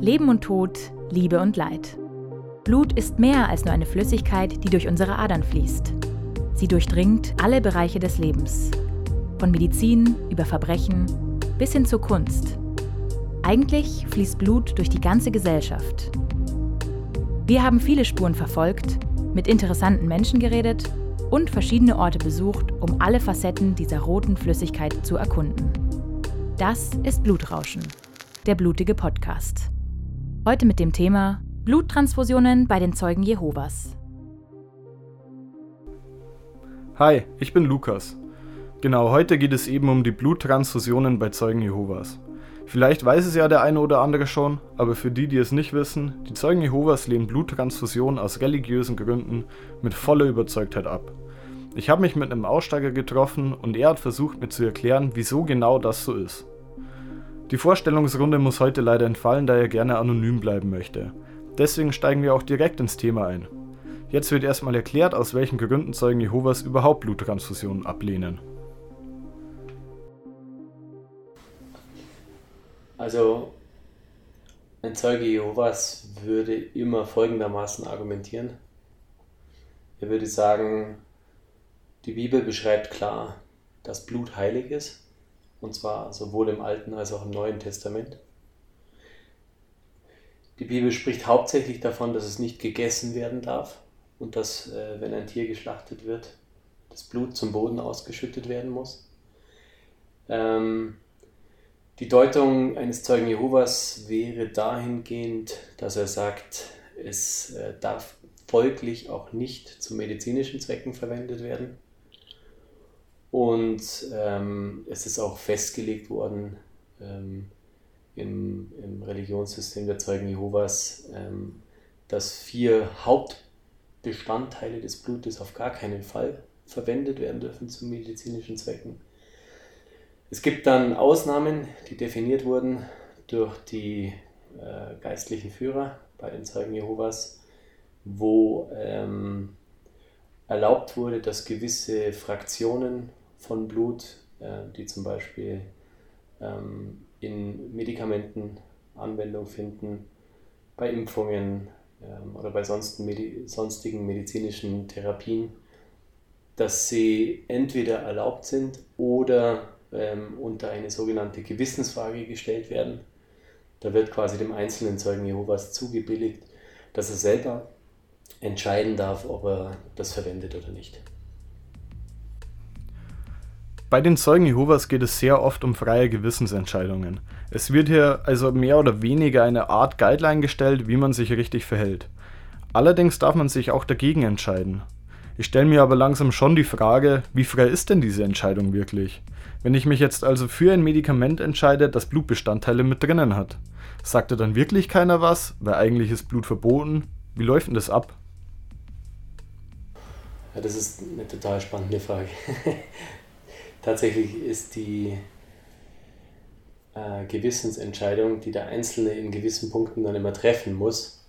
Leben und Tod, Liebe und Leid. Blut ist mehr als nur eine Flüssigkeit, die durch unsere Adern fließt. Sie durchdringt alle Bereiche des Lebens. Von Medizin über Verbrechen bis hin zur Kunst. Eigentlich fließt Blut durch die ganze Gesellschaft. Wir haben viele Spuren verfolgt, mit interessanten Menschen geredet und verschiedene Orte besucht, um alle Facetten dieser roten Flüssigkeit zu erkunden. Das ist Blutrauschen, der blutige Podcast. Heute mit dem Thema Bluttransfusionen bei den Zeugen Jehovas. Hi, ich bin Lukas. Genau, heute geht es eben um die Bluttransfusionen bei Zeugen Jehovas. Vielleicht weiß es ja der eine oder andere schon, aber für die, die es nicht wissen, die Zeugen Jehovas lehnen Bluttransfusionen aus religiösen Gründen mit voller Überzeugtheit ab. Ich habe mich mit einem Aussteiger getroffen und er hat versucht mir zu erklären, wieso genau das so ist. Die Vorstellungsrunde muss heute leider entfallen, da er gerne anonym bleiben möchte. Deswegen steigen wir auch direkt ins Thema ein. Jetzt wird erstmal erklärt, aus welchen Gründen Zeugen Jehovas überhaupt Bluttransfusionen ablehnen. Also ein Zeuge Jehovas würde immer folgendermaßen argumentieren. Er würde sagen, die Bibel beschreibt klar, dass Blut heilig ist und zwar sowohl im Alten als auch im Neuen Testament. Die Bibel spricht hauptsächlich davon, dass es nicht gegessen werden darf und dass, äh, wenn ein Tier geschlachtet wird, das Blut zum Boden ausgeschüttet werden muss. Ähm, die Deutung eines Zeugen Jehovas wäre dahingehend, dass er sagt, es äh, darf folglich auch nicht zu medizinischen Zwecken verwendet werden. Und ähm, es ist auch festgelegt worden ähm, im, im, Religionssystem der Zeugen Jehovas, ähm, dass vier Hauptbestandteile des Blutes auf gar keinen Fall verwendet werden dürfen zu medizinischen Zwecken. Es gibt dann Ausnahmen, die definiert wurden durch die äh, geistlichen Führer bei den Zeugen Jehovas, wo ähm, erlaubt wurde, dass gewisse Fraktionen von Blut, äh, die zum Beispiel ähm, in Medikamenten Anwendung finden, bei Impfungen ähm, oder bei sonstigen, sonstigen medizinischen Therapien, dass sie entweder erlaubt sind oder ähm, unter eine sogenannte Gewissensfrage gestellt werden. Da wird quasi dem einzelnen Zeugen Jehovas zugebilligt, dass er selber entscheiden darf, ob er das verwendet oder nicht. Bei den Zeugen Jehovas geht es sehr oft um freie Gewissensentscheidungen. Es wird hier also mehr oder weniger eine Art Guideline gestellt, wie man sich richtig verhält. Allerdings darf man sich auch dagegen entscheiden. Ich stelle mir aber langsam schon die Frage, wie frei ist denn diese Entscheidung wirklich? Wenn ich mich jetzt also für ein Medikament entscheide, das Blutbestandteile mit drinnen hat, sagt da dann wirklich keiner was, weil eigentlich ist Blut verboten? Wie läuft denn das ab? Ja, das ist eine total spannende Frage. Tatsächlich ist die äh, Gewissensentscheidung, die der Einzelne in gewissen Punkten dann immer treffen muss,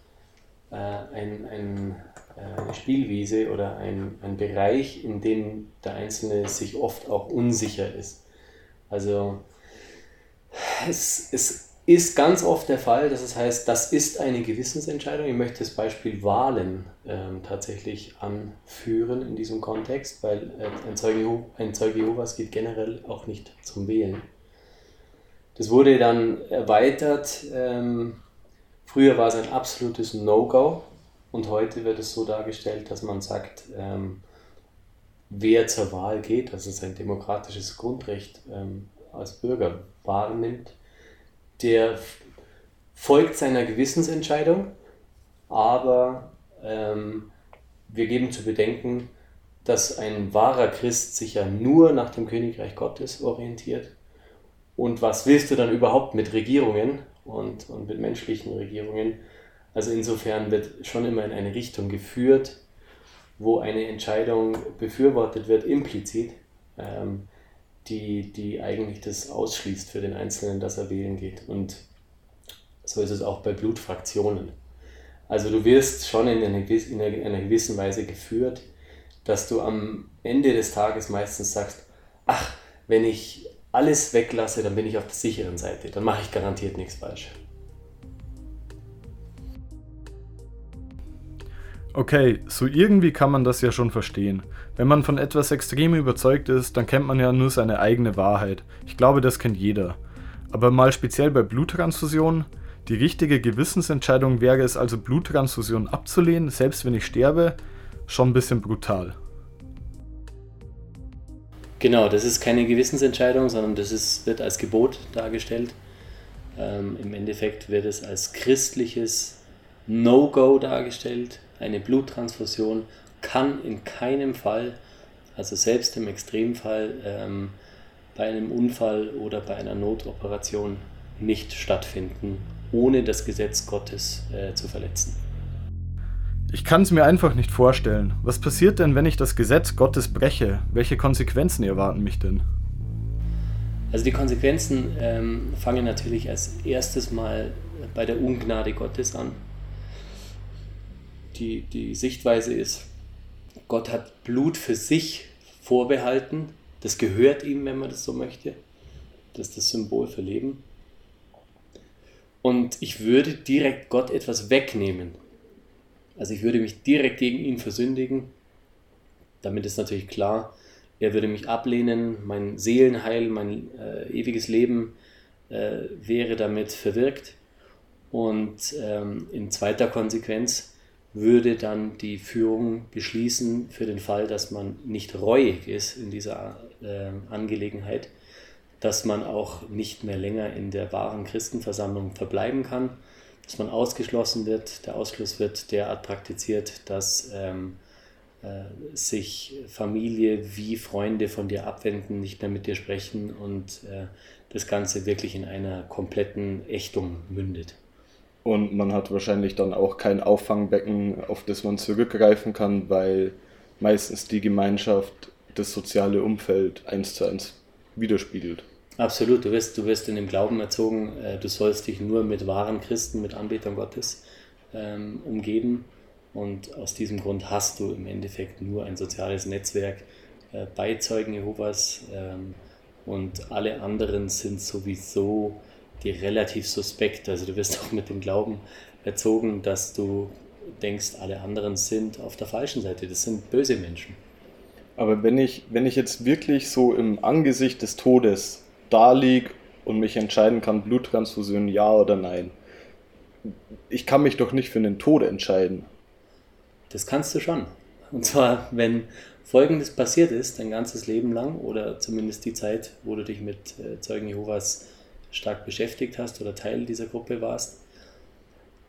äh, ein, ein, äh, eine Spielwiese oder ein, ein Bereich, in dem der Einzelne sich oft auch unsicher ist. Also es, es ist ganz oft der Fall, dass es heißt, das ist eine Gewissensentscheidung. Ich möchte das Beispiel Wahlen ähm, tatsächlich anführen in diesem Kontext, weil äh, ein, Zeuge, ein Zeuge Jehovas geht generell auch nicht zum Wählen. Das wurde dann erweitert. Ähm, früher war es ein absolutes No-Go und heute wird es so dargestellt, dass man sagt, ähm, wer zur Wahl geht, das ist ein demokratisches Grundrecht ähm, als Bürger wahrnimmt, der folgt seiner Gewissensentscheidung, aber ähm, wir geben zu bedenken, dass ein wahrer Christ sich ja nur nach dem Königreich Gottes orientiert. Und was willst du dann überhaupt mit Regierungen und, und mit menschlichen Regierungen? Also insofern wird schon immer in eine Richtung geführt, wo eine Entscheidung befürwortet wird, implizit, ähm, die, die eigentlich das ausschließt für den Einzelnen, dass er wählen geht. Und so ist es auch bei Blutfraktionen. Also du wirst schon in einer, in einer gewissen Weise geführt, dass du am Ende des Tages meistens sagst, ach, wenn ich alles weglasse, dann bin ich auf der sicheren Seite, dann mache ich garantiert nichts falsch. Okay, so irgendwie kann man das ja schon verstehen. Wenn man von etwas extrem überzeugt ist, dann kennt man ja nur seine eigene Wahrheit. Ich glaube, das kennt jeder. Aber mal speziell bei Bluttransfusionen, die richtige Gewissensentscheidung wäre es also, Bluttransfusionen abzulehnen, selbst wenn ich sterbe, schon ein bisschen brutal. Genau, das ist keine Gewissensentscheidung, sondern das ist, wird als Gebot dargestellt. Ähm, Im Endeffekt wird es als christliches No-Go dargestellt. Eine Bluttransfusion kann in keinem Fall, also selbst im Extremfall, ähm, bei einem Unfall oder bei einer Notoperation nicht stattfinden, ohne das Gesetz Gottes äh, zu verletzen. Ich kann es mir einfach nicht vorstellen. Was passiert denn, wenn ich das Gesetz Gottes breche? Welche Konsequenzen erwarten mich denn? Also die Konsequenzen ähm, fangen natürlich als erstes mal bei der Ungnade Gottes an. Die, die Sichtweise ist, Gott hat Blut für sich vorbehalten, das gehört ihm, wenn man das so möchte. Das ist das Symbol für Leben. Und ich würde direkt Gott etwas wegnehmen. Also ich würde mich direkt gegen ihn versündigen. Damit ist natürlich klar, er würde mich ablehnen, mein Seelenheil, mein äh, ewiges Leben äh, wäre damit verwirkt. Und ähm, in zweiter Konsequenz würde dann die Führung beschließen für den Fall, dass man nicht reuig ist in dieser äh, Angelegenheit, dass man auch nicht mehr länger in der wahren Christenversammlung verbleiben kann, dass man ausgeschlossen wird. Der Ausschluss wird derart praktiziert, dass ähm, äh, sich Familie wie Freunde von dir abwenden, nicht mehr mit dir sprechen und äh, das Ganze wirklich in einer kompletten Ächtung mündet. Und man hat wahrscheinlich dann auch kein Auffangbecken, auf das man zurückgreifen kann, weil meistens die Gemeinschaft das soziale Umfeld eins zu eins widerspiegelt. Absolut, du wirst, du wirst in dem Glauben erzogen, äh, du sollst dich nur mit wahren Christen, mit Anbetern Gottes ähm, umgeben. Und aus diesem Grund hast du im Endeffekt nur ein soziales Netzwerk äh, bei Zeugen Jehovas ähm, und alle anderen sind sowieso die relativ suspekt. Also du wirst auch mit dem Glauben erzogen, dass du denkst, alle anderen sind auf der falschen Seite. Das sind böse Menschen. Aber wenn ich, wenn ich jetzt wirklich so im Angesicht des Todes da liege und mich entscheiden kann, Bluttransfusion ja oder nein, ich kann mich doch nicht für den Tod entscheiden. Das kannst du schon. Und zwar, wenn Folgendes passiert ist, dein ganzes Leben lang oder zumindest die Zeit, wo du dich mit äh, Zeugen Jehovas stark beschäftigt hast oder Teil dieser Gruppe warst.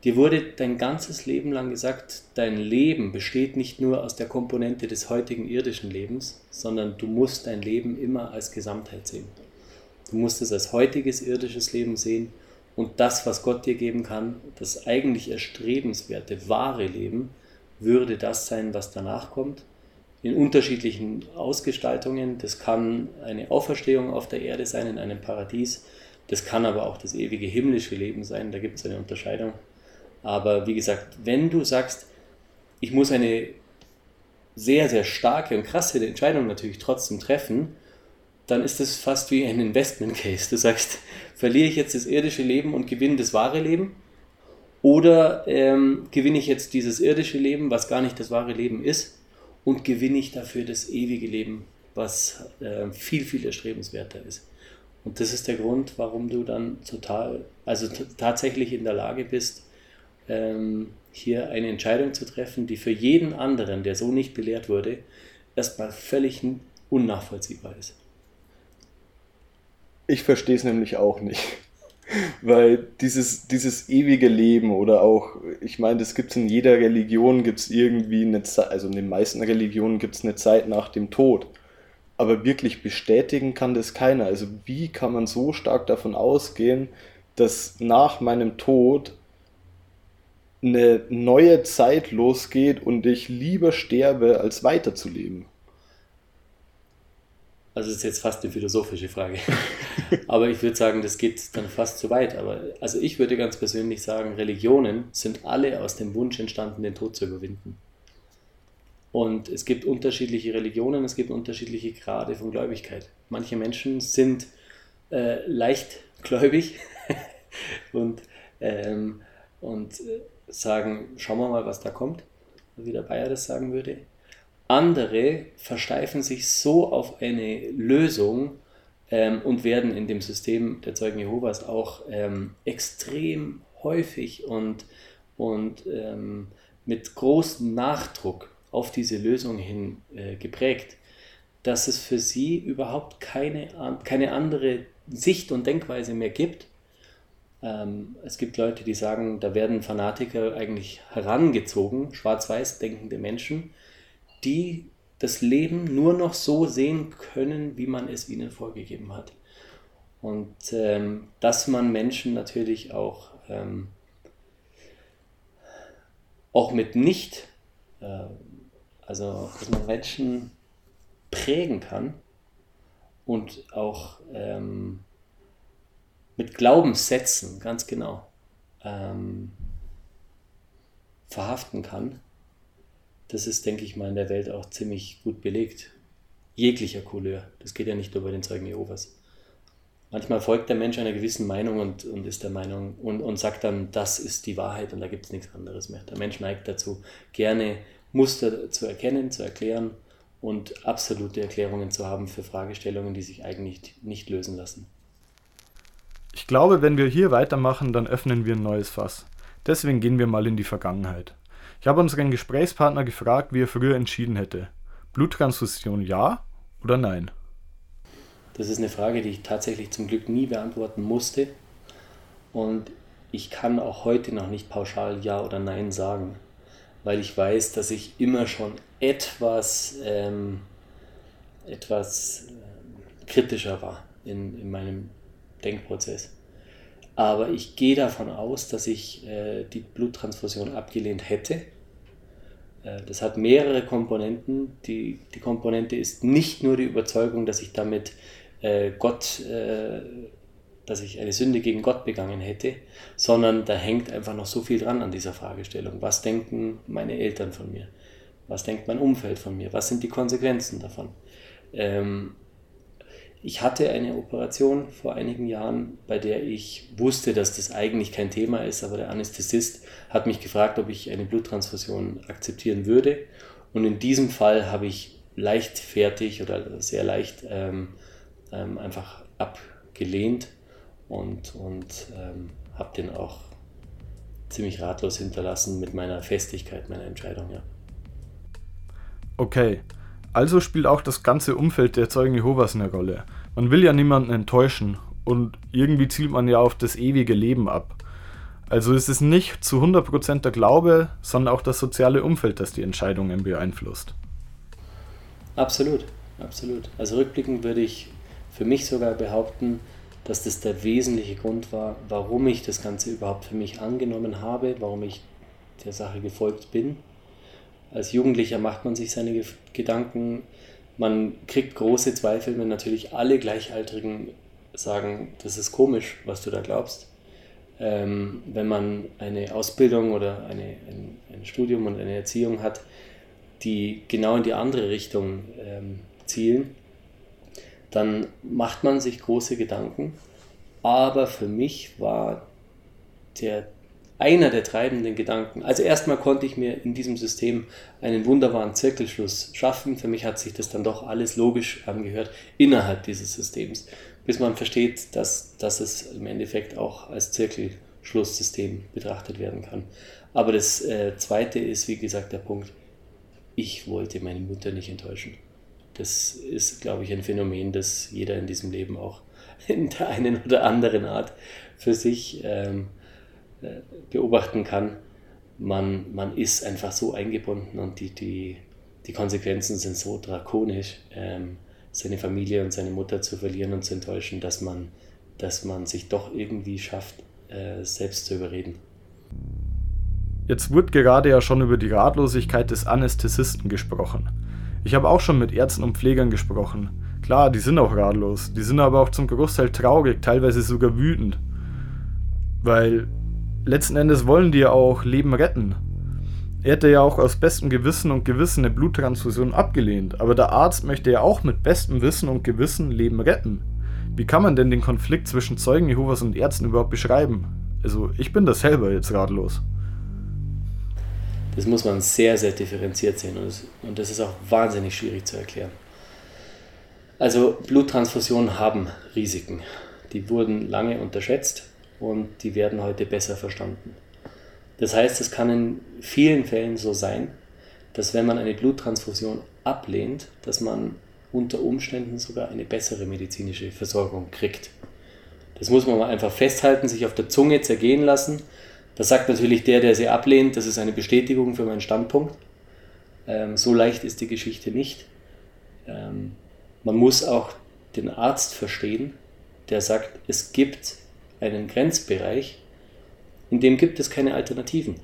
Dir wurde dein ganzes Leben lang gesagt, dein Leben besteht nicht nur aus der Komponente des heutigen irdischen Lebens, sondern du musst dein Leben immer als Gesamtheit sehen. Du musst es als heutiges irdisches Leben sehen und das, was Gott dir geben kann, das eigentlich erstrebenswerte, wahre Leben, würde das sein, was danach kommt. In unterschiedlichen Ausgestaltungen. Das kann eine Auferstehung auf der Erde sein, in einem Paradies. Das kann aber auch das ewige himmlische Leben sein, da gibt es eine Unterscheidung. Aber wie gesagt, wenn du sagst, ich muss eine sehr, sehr starke und krasse Entscheidung natürlich trotzdem treffen, dann ist das fast wie ein Investment Case. Du sagst, verliere ich jetzt das irdische Leben und gewinne das wahre Leben? Oder ähm, gewinne ich jetzt dieses irdische Leben, was gar nicht das wahre Leben ist, und gewinne ich dafür das ewige Leben, was äh, viel, viel erstrebenswerter ist? Und das ist der Grund, warum du dann total, also tatsächlich in der Lage bist, ähm, hier eine Entscheidung zu treffen, die für jeden anderen, der so nicht belehrt wurde, erstmal völlig unnachvollziehbar ist. Ich verstehe es nämlich auch nicht. Weil dieses, dieses ewige Leben oder auch, ich meine, das gibt es in jeder Religion, gibt es irgendwie eine Zeit, also in den meisten Religionen gibt es eine Zeit nach dem Tod aber wirklich bestätigen kann das keiner. Also wie kann man so stark davon ausgehen, dass nach meinem Tod eine neue Zeit losgeht und ich lieber sterbe, als weiterzuleben? Also das ist jetzt fast eine philosophische Frage. aber ich würde sagen, das geht dann fast zu weit. Aber also ich würde ganz persönlich sagen, Religionen sind alle aus dem Wunsch entstanden, den Tod zu überwinden. Und es gibt unterschiedliche Religionen, es gibt unterschiedliche Grade von Gläubigkeit. Manche Menschen sind äh, leicht gläubig und, ähm, und äh, sagen, schauen wir mal, was da kommt. wie der Bayer das sagen würde. Andere versteifen sich so auf eine Lösung ähm, und werden in dem System der Zeugen Jehovas auch ähm, extrem häufig und, und ähm, mit großem Nachdruck auf diese Lösung hin äh, geprägt, dass es für sie überhaupt keine, keine andere Sicht und Denkweise mehr gibt. Ähm, es gibt Leute, die sagen, da werden Fanatiker eigentlich herangezogen, schwarz-weiß denkende Menschen, die das Leben nur noch so sehen können, wie man es ihnen vorgegeben hat. Und ähm, dass man Menschen natürlich auch, ähm, auch mit nicht, äh, also dass man Menschen prägen kann und auch ähm, mit Glaubenssätzen, ganz genau, ähm, verhaften kann, das ist, denke ich mal, in der Welt auch ziemlich gut belegt. Jeglicher Couleur. Das geht ja nicht nur bei den Zeugen Jehovas. Manchmal folgt der Mensch einer gewissen Meinung und, und ist der Meinung und, und sagt dann, das ist die Wahrheit und da gibt es nichts anderes mehr. Der Mensch neigt dazu, gerne Muster zu erkennen, zu erklären und absolute Erklärungen zu haben für Fragestellungen, die sich eigentlich nicht lösen lassen. Ich glaube, wenn wir hier weitermachen, dann öffnen wir ein neues Fass. Deswegen gehen wir mal in die Vergangenheit. Ich habe unseren Gesprächspartner gefragt, wie er früher entschieden hätte. Bluttransfusion ja oder nein? Das ist eine Frage, die ich tatsächlich zum Glück nie beantworten musste. Und ich kann auch heute noch nicht pauschal Ja oder Nein sagen, weil ich weiß, dass ich immer schon etwas, ähm, etwas äh, kritischer war in, in meinem Denkprozess. Aber ich gehe davon aus, dass ich äh, die Bluttransfusion abgelehnt hätte. Äh, das hat mehrere Komponenten. Die, die Komponente ist nicht nur die Überzeugung, dass ich damit äh, Gott, äh, dass ich eine Sünde gegen Gott begangen hätte, sondern da hängt einfach noch so viel dran an dieser Fragestellung. Was denken meine Eltern von mir? Was denkt mein Umfeld von mir? Was sind die Konsequenzen davon? Ähm, ich hatte eine Operation vor einigen Jahren, bei der ich wusste, dass das eigentlich kein Thema ist, aber der Anästhesist hat mich gefragt, ob ich eine Bluttransfusion akzeptieren würde. Und in diesem Fall habe ich leichtfertig oder sehr leicht ähm, ähm, einfach abgelehnt und, und ähm, habe den auch ziemlich ratlos hinterlassen mit meiner Festigkeit meiner Entscheidung, ja. Okay, also spielt auch das ganze Umfeld der Zeugen Jehovas eine Rolle. Man will ja niemanden enttäuschen und irgendwie zielt man ja auf das ewige Leben ab. Also ist es nicht zu 100% der Glaube, sondern auch das soziale Umfeld, das die Entscheidungen beeinflusst. Absolut, absolut. Also rückblickend würde ich für mich sogar behaupten, dass das der wesentliche Grund war, warum ich das Ganze überhaupt für mich angenommen habe, warum ich der Sache gefolgt bin als Jugendlicher macht man sich seine Gedanken, man kriegt große Zweifel, wenn natürlich alle Gleichaltrigen sagen, das ist komisch, was du da glaubst. Ähm, wenn man eine Ausbildung oder eine, ein, ein, Studium und eine Erziehung hat, die genau in die andere Richtung ähm, zielen, dann macht man sich große Gedanken. Aber für mich war der einer der treibenden Gedanken. Also erstmal konnte ich mir in diesem System einen wunderbaren Zirkelschluss schaffen. Für mich hat sich das dann doch alles logisch angehört innerhalb dieses Systems, bis man versteht, dass, dass es im Endeffekt auch als Zirkelschlusssystem betrachtet werden kann. Aber das äh, Zweite ist, wie gesagt, der Punkt, ich wollte meine Mutter nicht enttäuschen. Das ist, glaube ich, ein Phänomen, das jeder in diesem Leben auch in der einen oder anderen Art für sich ähm, äh, beobachten kann, man, man ist einfach so eingebunden und die, die, die Konsequenzen sind so drakonisch, ähm, seine Familie und seine Mutter zu verlieren und zu enttäuschen, dass man, dass man sich doch irgendwie schafft, äh, selbst zu überreden. Jetzt wird gerade ja schon über die Ratlosigkeit des Anästhesisten gesprochen. Ich habe auch schon mit Ärzten und Pflegern gesprochen. Klar, die sind auch ratlos, die sind aber auch zum Großteil traurig, teilweise sogar wütend. Weil letzten Endes wollen die ja auch Leben retten. Er hätte ja auch aus bestem Gewissen und Gewissen eine Bluttransfusion abgelehnt, aber der Arzt möchte ja auch mit bestem Wissen und Gewissen Leben retten. Wie kann man denn den Konflikt zwischen Zeugen Jehovas und Ärzten überhaupt beschreiben? Also, ich bin das selber jetzt ratlos. Das muss man sehr, sehr differenziert sehen und das, und das ist auch wahnsinnig schwierig zu erklären. Also Bluttransfusionen haben Risiken. Die wurden lange unterschätzt und die werden heute besser verstanden. Das heißt, es kann in vielen Fällen so sein, dass wenn man eine Bluttransfusion ablehnt, dass man unter Umständen sogar eine bessere medizinische Versorgung kriegt. Das muss man mal einfach festhalten, sich auf der Zunge zergehen lassen. Das sagt natürlich der, der sie ablehnt, das ist eine Bestätigung für meinen Standpunkt. Ähm, so leicht ist die Geschichte nicht. Ähm, man muss auch den Arzt verstehen, der sagt, es gibt einen Grenzbereich, in dem gibt es keine Alternativen.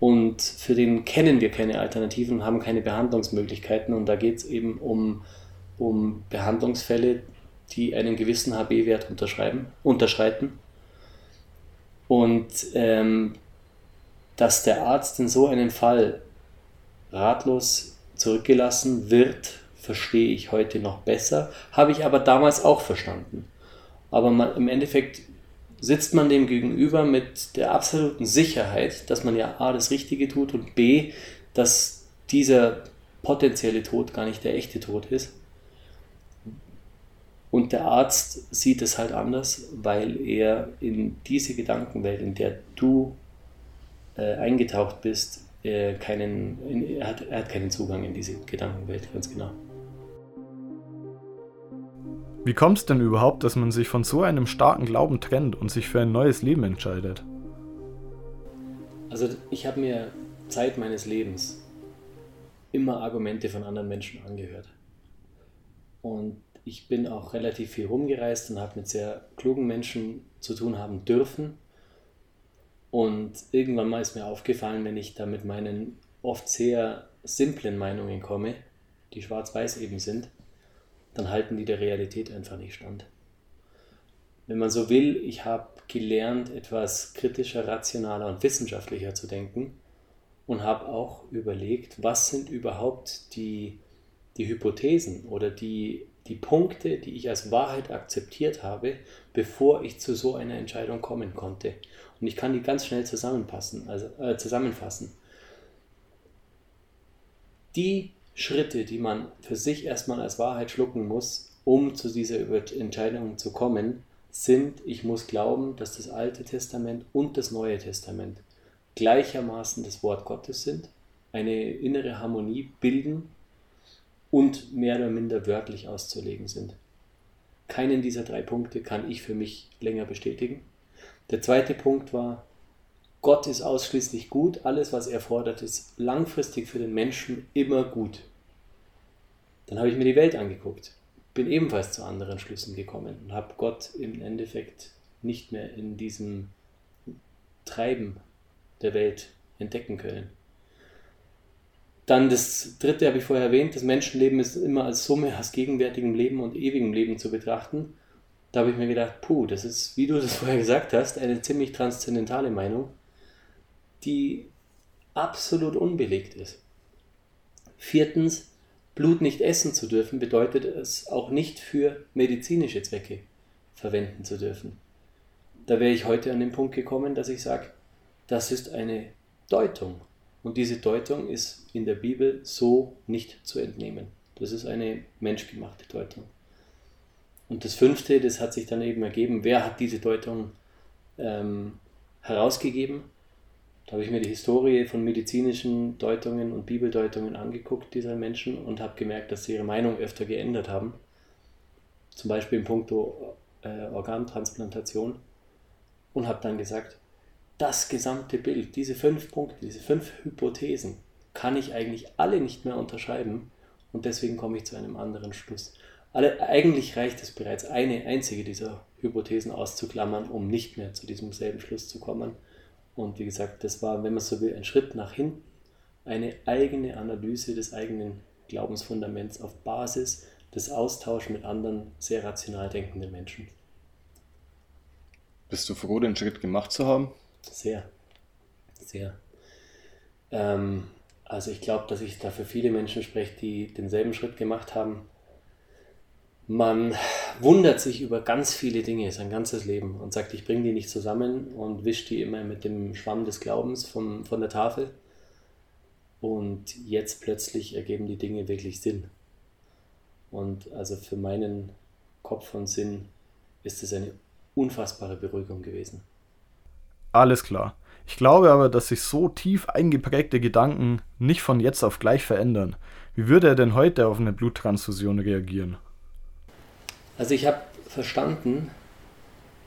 Und für den kennen wir keine Alternativen haben keine Behandlungsmöglichkeiten. Und da geht es eben um, um Behandlungsfälle, die einen gewissen HB-Wert unterschreiten. Und ähm, dass der Arzt in so einem Fall ratlos zurückgelassen wird, verstehe ich heute noch besser, habe ich aber damals auch verstanden. Aber man, im Endeffekt sitzt man dem gegenüber mit der absoluten Sicherheit, dass man ja A, das Richtige tut und B, dass dieser potenzielle Tod gar nicht der echte Tod ist. Und der Arzt sieht es halt anders, weil er in diese Gedankenwelt, in der du äh, eingetaucht bist, äh, keinen, in, er, hat, er hat keinen Zugang in diese Gedankenwelt, ganz genau. Wie kommt es denn überhaupt, dass man sich von so einem starken Glauben trennt und sich für ein neues Leben entscheidet? Also ich habe mir Zeit meines Lebens immer Argumente von anderen Menschen angehört. Und ich bin auch relativ viel rumgereist und habe mit sehr klugen Menschen zu tun haben dürfen. Und irgendwann mal ist mir aufgefallen, wenn ich da mit meinen oft sehr simplen Meinungen komme, die schwarz-weiß eben sind, dann halten die der Realität einfach nicht stand. Wenn man so will, ich habe gelernt, etwas kritischer, rationaler und wissenschaftlicher zu denken und habe auch überlegt, was sind überhaupt die, die Hypothesen oder die, die Punkte, die ich als Wahrheit akzeptiert habe, bevor ich zu so einer Entscheidung kommen konnte. Und ich kann die ganz schnell zusammenfassen, also, äh, zusammenfassen. Die Schritte, die man für sich erstmal als Wahrheit schlucken muss, um zu dieser Entscheidung zu kommen, sind, ich muss glauben, dass das Alte Testament und das Neue Testament gleichermaßen das Wort Gottes sind, eine innere Harmonie bilden und mehr oder minder wörtlich auszulegen sind. Keinen dieser drei Punkte kann ich für mich länger bestätigen. Der zweite Punkt war, Gott ist ausschließlich gut, alles, was er fordert, ist langfristig für den Menschen immer gut. Dann habe ich mir die Welt angeguckt, bin ebenfalls zu anderen Schlüssen gekommen und habe Gott im Endeffekt nicht mehr in diesem Treiben der Welt entdecken können. Dann das dritte habe ich vorher erwähnt, das Menschenleben ist immer als Summe aus gegenwärtigem Leben und ewigem Leben zu betrachten. Da habe ich mir gedacht, puh, das ist, wie du das vorher gesagt hast, eine ziemlich transzendentale Meinung die absolut unbelegt ist. Viertens, Blut nicht essen zu dürfen, bedeutet es auch nicht für medizinische Zwecke verwenden zu dürfen. Da wäre ich heute an den Punkt gekommen, dass ich sage, das ist eine Deutung. Und diese Deutung ist in der Bibel so nicht zu entnehmen. Das ist eine menschgemachte Deutung. Und das fünfte, das hat sich dann eben ergeben, wer hat diese Deutung ähm, herausgegeben? Da habe ich mir die Historie von medizinischen Deutungen und Bibeldeutungen angeguckt, dieser Menschen, und habe gemerkt, dass sie ihre Meinung öfter geändert haben. Zum Beispiel in puncto äh, Organtransplantation. Und habe dann gesagt, das gesamte Bild, diese fünf Punkte, diese fünf Hypothesen, kann ich eigentlich alle nicht mehr unterschreiben. Und deswegen komme ich zu einem anderen Schluss. Alle, eigentlich reicht es bereits, eine einzige dieser Hypothesen auszuklammern, um nicht mehr zu diesem selben Schluss zu kommen. Und wie gesagt, das war, wenn man so will, ein Schritt nach hinten, eine eigene Analyse des eigenen Glaubensfundaments auf Basis des Austauschs mit anderen sehr rational denkenden Menschen. Bist du froh, den Schritt gemacht zu haben? Sehr, sehr. Ähm, also ich glaube, dass ich da für viele Menschen spreche, die denselben Schritt gemacht haben man wundert sich über ganz viele Dinge sein ganzes Leben und sagt, ich bringe die nicht zusammen und wische die immer mit dem Schwamm des Glaubens vom, von der Tafel. Und jetzt plötzlich ergeben die Dinge wirklich Sinn. Und also für meinen Kopf und Sinn ist es eine unfassbare Beruhigung gewesen. Alles klar. Ich glaube aber, dass sich so tief eingeprägte Gedanken nicht von jetzt auf gleich verändern. Wie würde er denn heute auf eine Bluttransfusion reagieren? Also ich habe verstanden,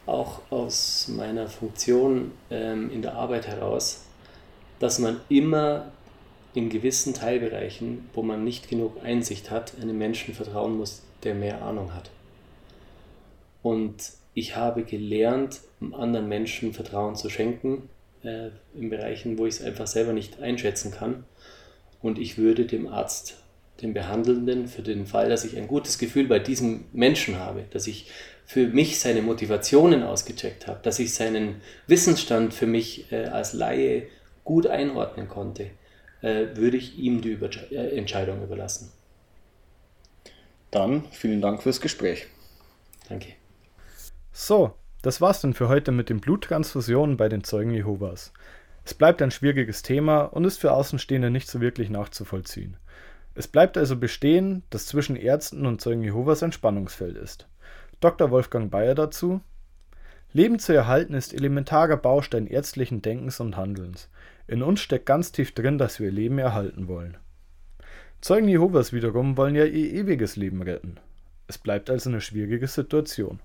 auch aus meiner Funktion ähm, in der Arbeit heraus, dass man immer in gewissen Teilbereichen, wo man nicht genug Einsicht hat, einem Menschen vertrauen muss, der mehr Ahnung hat. Und ich habe gelernt, anderen Menschen Vertrauen zu schenken, äh, in Bereichen, wo ich es einfach selber nicht einschätzen kann. Und ich würde dem Arzt, dem Behandelnden, für den Fall, dass ich ein gutes Gefühl bei diesem Menschen habe, dass ich für mich seine Motivationen ausgecheckt habe, dass ich seinen Wissensstand für mich äh, als Laie gut einordnen konnte, äh, würde ich ihm die Über äh, Entscheidung überlassen. Dann vielen Dank fürs Gespräch. Danke. So, das war's dann für heute mit den Bluttransfusionen bei den Zeugen Jehovas. Es bleibt ein schwieriges Thema und ist für Außenstehende nicht so wirklich nachzuvollziehen. Es bleibt also bestehen, dass zwischen Ärzten und Zeugen Jehovas ein Spannungsfeld ist. Dr. Wolfgang Bayer dazu. Leben zu erhalten ist elementarer Baustein ärztlichen Denkens und Handelns. In uns steckt ganz tief drin, dass wir Leben erhalten wollen. Zeugen Jehovas wiederum wollen ja ihr ewiges Leben retten. Es bleibt also eine schwierige Situation.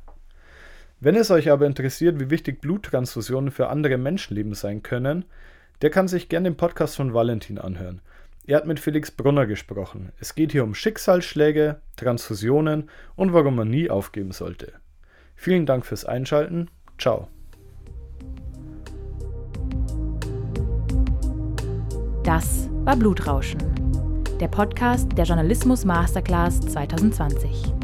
Wenn es euch aber interessiert, wie wichtig Bluttransfusionen für andere Menschenleben sein können, der kann sich gerne den Podcast von Valentin anhören. Er hat mit Felix Brunner gesprochen. Es geht hier um Schicksalsschläge, Transfusionen und warum man nie aufgeben sollte. Vielen Dank fürs Einschalten. Ciao. Das war Blutrauschen, der Podcast der Journalismus Masterclass 2020.